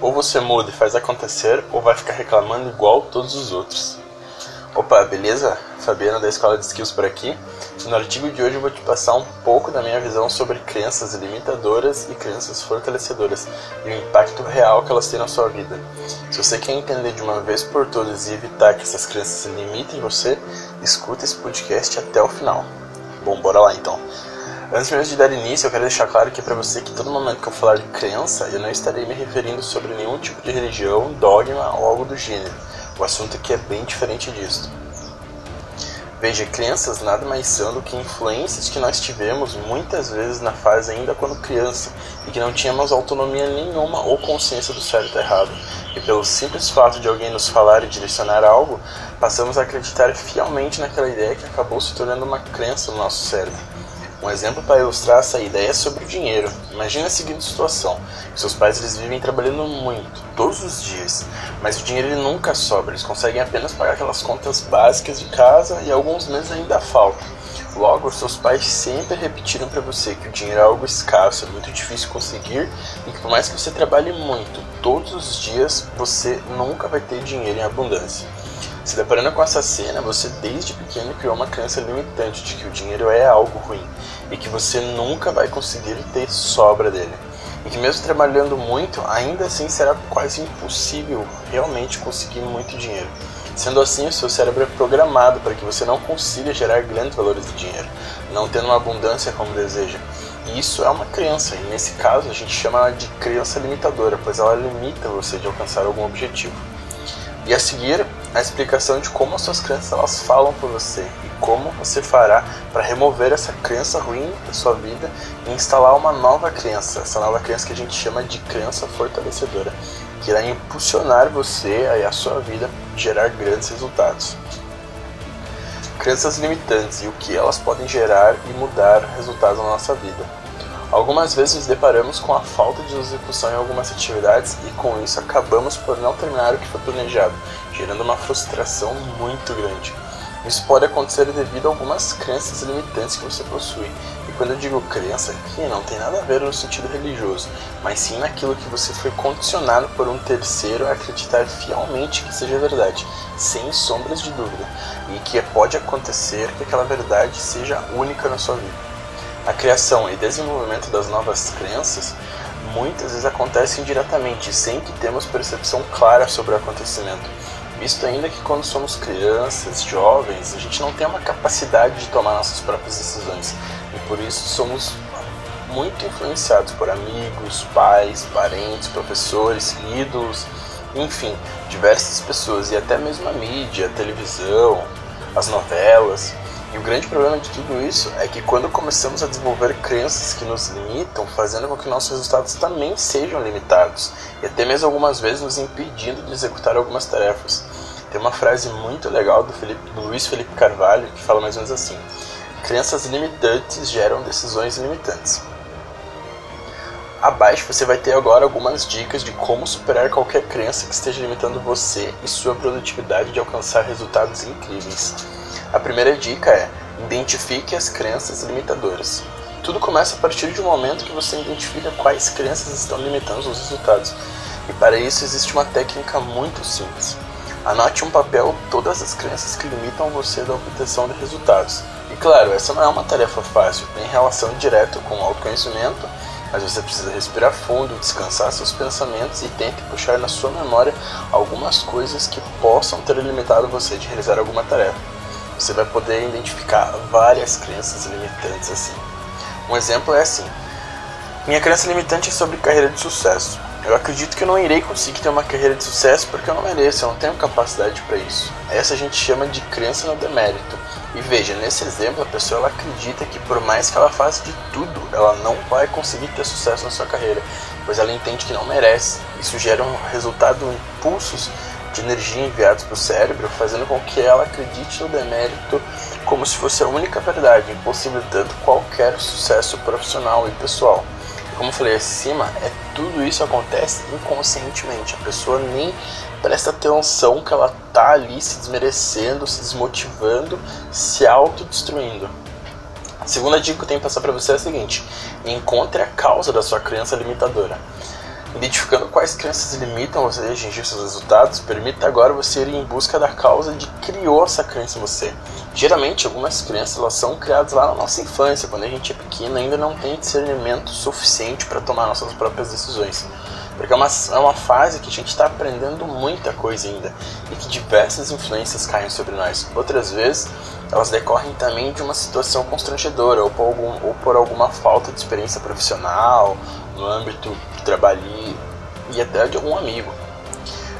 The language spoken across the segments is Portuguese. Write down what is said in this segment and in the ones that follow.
Ou você muda e faz acontecer, ou vai ficar reclamando igual todos os outros. Opa, beleza? Fabiana da Escola de Skills por aqui. No artigo de hoje eu vou te passar um pouco da minha visão sobre crenças limitadoras e crenças fortalecedoras e o impacto real que elas têm na sua vida. Se você quer entender de uma vez por todas e evitar que essas crenças limitem você, escuta esse podcast até o final. Bom, bora lá então. Antes mesmo de dar início, eu quero deixar claro aqui para você que todo momento que eu falar de crença, eu não estarei me referindo sobre nenhum tipo de religião, dogma ou algo do gênero. O assunto aqui é bem diferente disso. Veja, crenças nada mais são do que influências que nós tivemos muitas vezes na fase ainda quando criança e que não tínhamos autonomia nenhuma ou consciência do certo e errado. E pelo simples fato de alguém nos falar e direcionar algo, passamos a acreditar fielmente naquela ideia que acabou se tornando uma crença no nosso cérebro. Um exemplo para ilustrar essa ideia é sobre o dinheiro. Imagine a seguinte situação: seus pais eles vivem trabalhando muito, todos os dias, mas o dinheiro ele nunca sobra. Eles conseguem apenas pagar aquelas contas básicas de casa e alguns meses ainda falta. Logo, seus pais sempre repetiram para você que o dinheiro é algo escasso, é muito difícil conseguir e que por mais que você trabalhe muito, todos os dias você nunca vai ter dinheiro em abundância. Se deparando com essa cena, você desde pequeno criou uma crença limitante de que o dinheiro é algo ruim e que você nunca vai conseguir ter sobra dele. E que mesmo trabalhando muito, ainda assim será quase impossível realmente conseguir muito dinheiro. Sendo assim, o seu cérebro é programado para que você não consiga gerar grandes valores de dinheiro, não tendo uma abundância como deseja. E isso é uma crença, e nesse caso a gente chama ela de crença limitadora, pois ela limita você de alcançar algum objetivo. E a seguir, a explicação de como as suas crenças elas falam por você e como você fará para remover essa crença ruim da sua vida e instalar uma nova crença, essa nova crença que a gente chama de crença fortalecedora, que irá impulsionar você e a sua vida gerar grandes resultados. Crenças limitantes e o que elas podem gerar e mudar resultados na nossa vida. Algumas vezes nos deparamos com a falta de execução em algumas atividades e com isso acabamos por não terminar o que foi planejado, gerando uma frustração muito grande. Isso pode acontecer devido a algumas crenças limitantes que você possui. E quando eu digo crença aqui, não tem nada a ver no sentido religioso, mas sim naquilo que você foi condicionado por um terceiro a acreditar fielmente que seja verdade, sem sombras de dúvida, e que pode acontecer que aquela verdade seja única na sua vida. A criação e desenvolvimento das novas crenças muitas vezes acontece indiretamente, sem que temos percepção clara sobre o acontecimento. Visto ainda que quando somos crianças, jovens, a gente não tem uma capacidade de tomar nossas próprias decisões e por isso somos muito influenciados por amigos, pais, parentes, professores, ídolos, enfim, diversas pessoas e até mesmo a mídia, a televisão, as novelas. E o grande problema de tudo isso é que quando começamos a desenvolver crenças que nos limitam, fazendo com que nossos resultados também sejam limitados, e até mesmo algumas vezes nos impedindo de executar algumas tarefas. Tem uma frase muito legal do, Felipe, do Luiz Felipe Carvalho que fala mais ou menos assim: Crenças limitantes geram decisões limitantes. Abaixo você vai ter agora algumas dicas de como superar qualquer crença que esteja limitando você e sua produtividade de alcançar resultados incríveis. A primeira dica é: identifique as crenças limitadoras. Tudo começa a partir de um momento que você identifica quais crenças estão limitando os resultados. E para isso existe uma técnica muito simples. Anote um papel todas as crenças que limitam você da obtenção de resultados. E claro, essa não é uma tarefa fácil, tem relação direta com o autoconhecimento, mas você precisa respirar fundo, descansar seus pensamentos e tente puxar na sua memória algumas coisas que possam ter limitado você de realizar alguma tarefa você vai poder identificar várias crenças limitantes assim. Um exemplo é assim: minha crença limitante é sobre carreira de sucesso. Eu acredito que eu não irei conseguir ter uma carreira de sucesso porque eu não mereço, eu não tenho capacidade para isso. Essa a gente chama de crença no demérito. E veja, nesse exemplo, a pessoa ela acredita que por mais que ela faça de tudo, ela não vai conseguir ter sucesso na sua carreira, pois ela entende que não merece. Isso gera um resultado, impulsos de energia enviados para o cérebro, fazendo com que ela acredite no demérito como se fosse a única verdade, impossibilitando qualquer sucesso profissional e pessoal. Como falei acima, é tudo isso acontece inconscientemente. A pessoa nem presta atenção que ela tá ali se desmerecendo, se desmotivando, se autodestruindo. A segunda dica que eu tenho que passar para você é a seguinte: encontre a causa da sua crença limitadora. Identificando quais crenças limitam você a atingir seus resultados, permita agora você ir em busca da causa de que criou essa crença em você. Geralmente, algumas crenças elas são criadas lá na nossa infância, quando a gente é pequeno ainda não tem discernimento suficiente para tomar nossas próprias decisões. Porque é uma, é uma fase que a gente está aprendendo muita coisa ainda e que diversas influências caem sobre nós. Outras vezes, elas decorrem também de uma situação constrangedora ou por, algum, ou por alguma falta de experiência profissional, no âmbito de trabalho e até de algum amigo.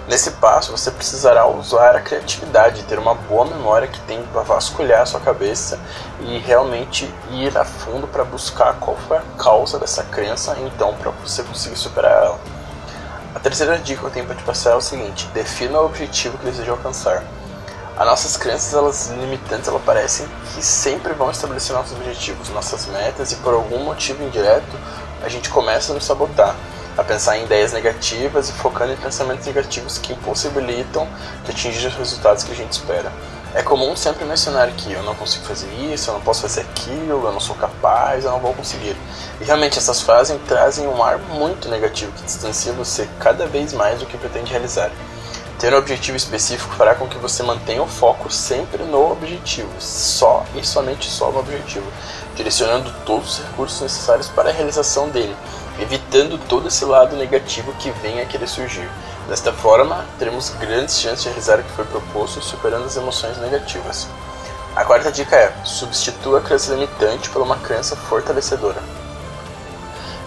Nesse passo, você precisará usar a criatividade, ter uma boa memória que tem para vasculhar a sua cabeça e realmente ir a fundo para buscar qual foi a causa dessa crença, então para você conseguir superar ela. A terceira dica que eu tenho para te passar é o seguinte: defina o objetivo que deseja alcançar. As nossas crenças, elas limitantes, elas parecem que sempre vão estabelecer nossos objetivos, nossas metas e por algum motivo indireto a gente começa a nos sabotar, a pensar em ideias negativas e focando em pensamentos negativos que impossibilitam de atingir os resultados que a gente espera. É comum sempre mencionar que eu não consigo fazer isso, eu não posso fazer aquilo, eu não sou capaz, eu não vou conseguir. E realmente essas frases trazem um ar muito negativo que distancia você cada vez mais do que pretende realizar. Ter um objetivo específico fará com que você mantenha o foco sempre no objetivo, só e somente só no objetivo, direcionando todos os recursos necessários para a realização dele, evitando todo esse lado negativo que venha a querer surgir. Desta forma, teremos grandes chances de realizar o que foi proposto, superando as emoções negativas. A quarta dica é: substitua a crença limitante por uma crença fortalecedora.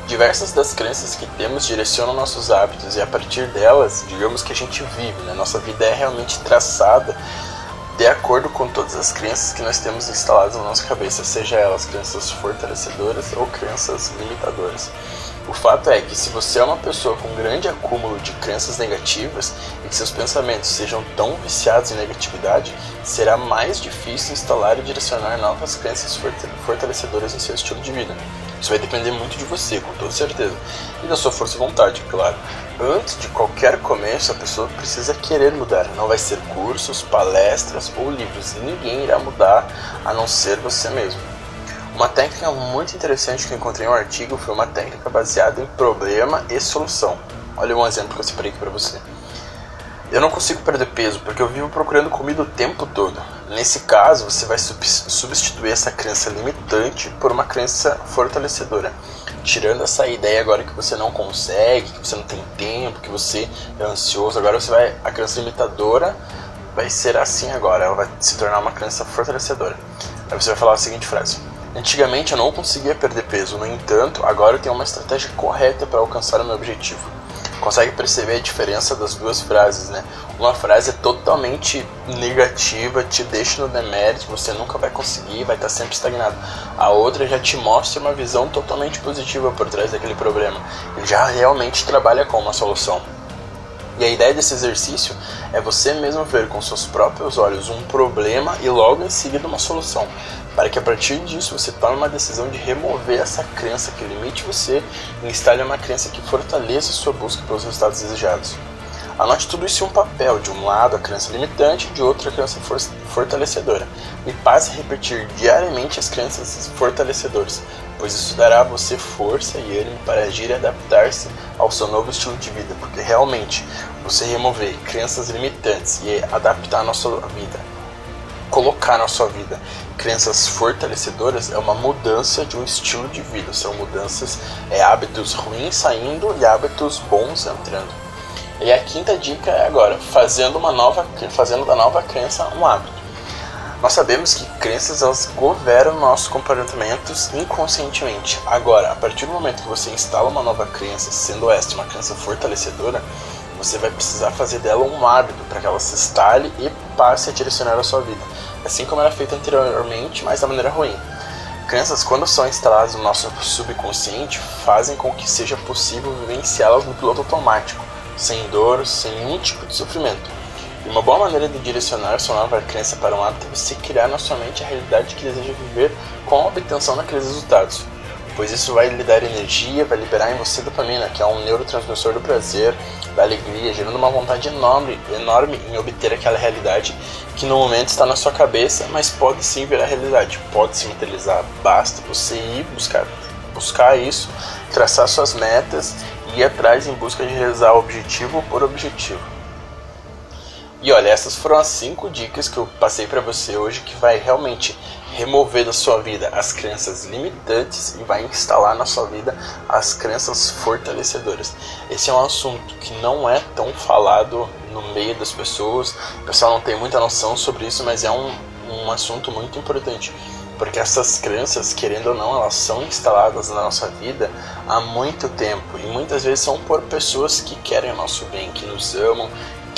Diversas das crenças que temos direcionam nossos hábitos e a partir delas, digamos que a gente vive, né? Nossa vida é realmente traçada de acordo com todas as crenças que nós temos instaladas na nossa cabeça, seja elas crenças fortalecedoras ou crenças limitadoras. O fato é que se você é uma pessoa com grande acúmulo de crenças negativas e que seus pensamentos sejam tão viciados em negatividade, será mais difícil instalar e direcionar novas crenças fortalecedoras em seu estilo de vida. Isso vai depender muito de você, com toda certeza. E da sua força de vontade, claro. Antes de qualquer começo, a pessoa precisa querer mudar. Não vai ser cursos, palestras ou livros. Ninguém irá mudar a não ser você mesmo. Uma técnica muito interessante que eu encontrei em um artigo foi uma técnica baseada em problema e solução. Olha um exemplo que eu separei aqui para você. Eu não consigo perder peso porque eu vivo procurando comida o tempo todo. Nesse caso, você vai substituir essa crença limitante por uma crença fortalecedora. Tirando essa ideia agora que você não consegue, que você não tem tempo, que você é ansioso, agora você vai a crença limitadora vai ser assim agora, ela vai se tornar uma crença fortalecedora. Aí você vai falar a seguinte frase: Antigamente eu não conseguia perder peso, no entanto, agora eu tenho uma estratégia correta para alcançar o meu objetivo consegue perceber a diferença das duas frases, né? Uma frase é totalmente negativa, te deixa no demérito, você nunca vai conseguir, vai estar sempre estagnado. A outra já te mostra uma visão totalmente positiva por trás daquele problema. Ele já realmente trabalha com uma solução. E a ideia desse exercício é você mesmo ver com seus próprios olhos um problema e logo em seguida uma solução para que a partir disso você tome uma decisão de remover essa crença que limite você e instale uma crença que fortaleça sua busca pelos resultados desejados. Anote tudo isso em um papel, de um lado a crença limitante, de outro a crença for fortalecedora, e passe a repetir diariamente as crenças fortalecedoras, pois isso dará a você força e ânimo para agir e adaptar-se ao seu novo estilo de vida, porque realmente você remover crenças limitantes e adaptar a nossa vida colocar na sua vida crenças fortalecedoras é uma mudança de um estilo de vida, são mudanças, é hábitos ruins saindo e hábitos bons entrando. E a quinta dica é agora, fazendo uma nova, fazendo da nova crença um hábito. Nós sabemos que crenças elas governam nossos comportamentos inconscientemente. Agora, a partir do momento que você instala uma nova crença, sendo esta uma crença fortalecedora, você vai precisar fazer dela um hábito para que ela se instale e passe a direcionar a sua vida, assim como era feito anteriormente, mas da maneira ruim. Crenças, quando são instaladas no nosso subconsciente, fazem com que seja possível vivenciá-las no piloto automático, sem dor, sem nenhum tipo de sofrimento. E uma boa maneira de direcionar sua nova crença para um hábito é você criar na sua mente a realidade que deseja viver com a obtenção daqueles resultados pois isso vai lhe dar energia, vai liberar em você dopamina, que é um neurotransmissor do prazer, da alegria, gerando uma vontade enorme, enorme em obter aquela realidade que no momento está na sua cabeça, mas pode sim virar realidade, pode se materializar. Basta você ir buscar, buscar isso, traçar suas metas e ir atrás em busca de realizar objetivo por objetivo. E olha, essas foram as cinco dicas que eu passei para você hoje que vai realmente remover da sua vida as crenças limitantes e vai instalar na sua vida as crenças fortalecedoras. Esse é um assunto que não é tão falado no meio das pessoas, o pessoal não tem muita noção sobre isso, mas é um, um assunto muito importante. Porque essas crenças, querendo ou não, elas são instaladas na nossa vida há muito tempo e muitas vezes são por pessoas que querem o nosso bem, que nos amam,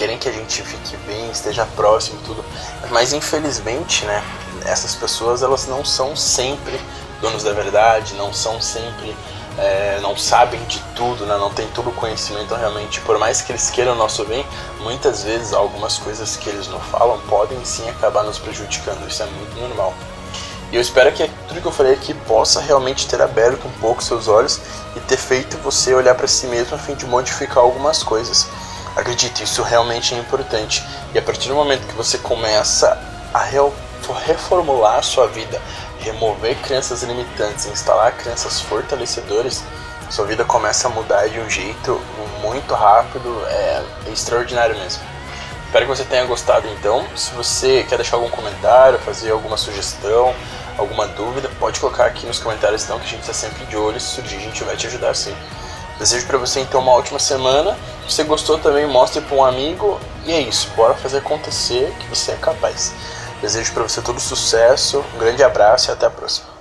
querem que a gente fique bem, esteja próximo e tudo. Mas infelizmente, né, essas pessoas elas não são sempre donos da verdade, não são sempre é, não sabem de tudo, né? não tem todo o conhecimento realmente. Por mais que eles queiram o nosso bem, muitas vezes algumas coisas que eles não falam podem sim acabar nos prejudicando. Isso é muito normal. E eu espero que tudo que eu falei aqui possa realmente ter aberto um pouco seus olhos e ter feito você olhar para si mesmo a fim de modificar algumas coisas. Acredite, isso realmente é importante. E a partir do momento que você começa a reformular a sua vida, remover crenças limitantes, instalar crenças fortalecedoras, sua vida começa a mudar de um jeito muito rápido, é, é extraordinário mesmo. Espero que você tenha gostado então. Se você quer deixar algum comentário, fazer alguma sugestão, alguma dúvida, pode colocar aqui nos comentários então que a gente está sempre de olho. Se surgir, a gente vai te ajudar sim. Desejo para você então uma ótima semana. Se você gostou também, mostre para um amigo. E é isso, bora fazer acontecer que você é capaz. Desejo para você todo sucesso, um grande abraço e até a próxima.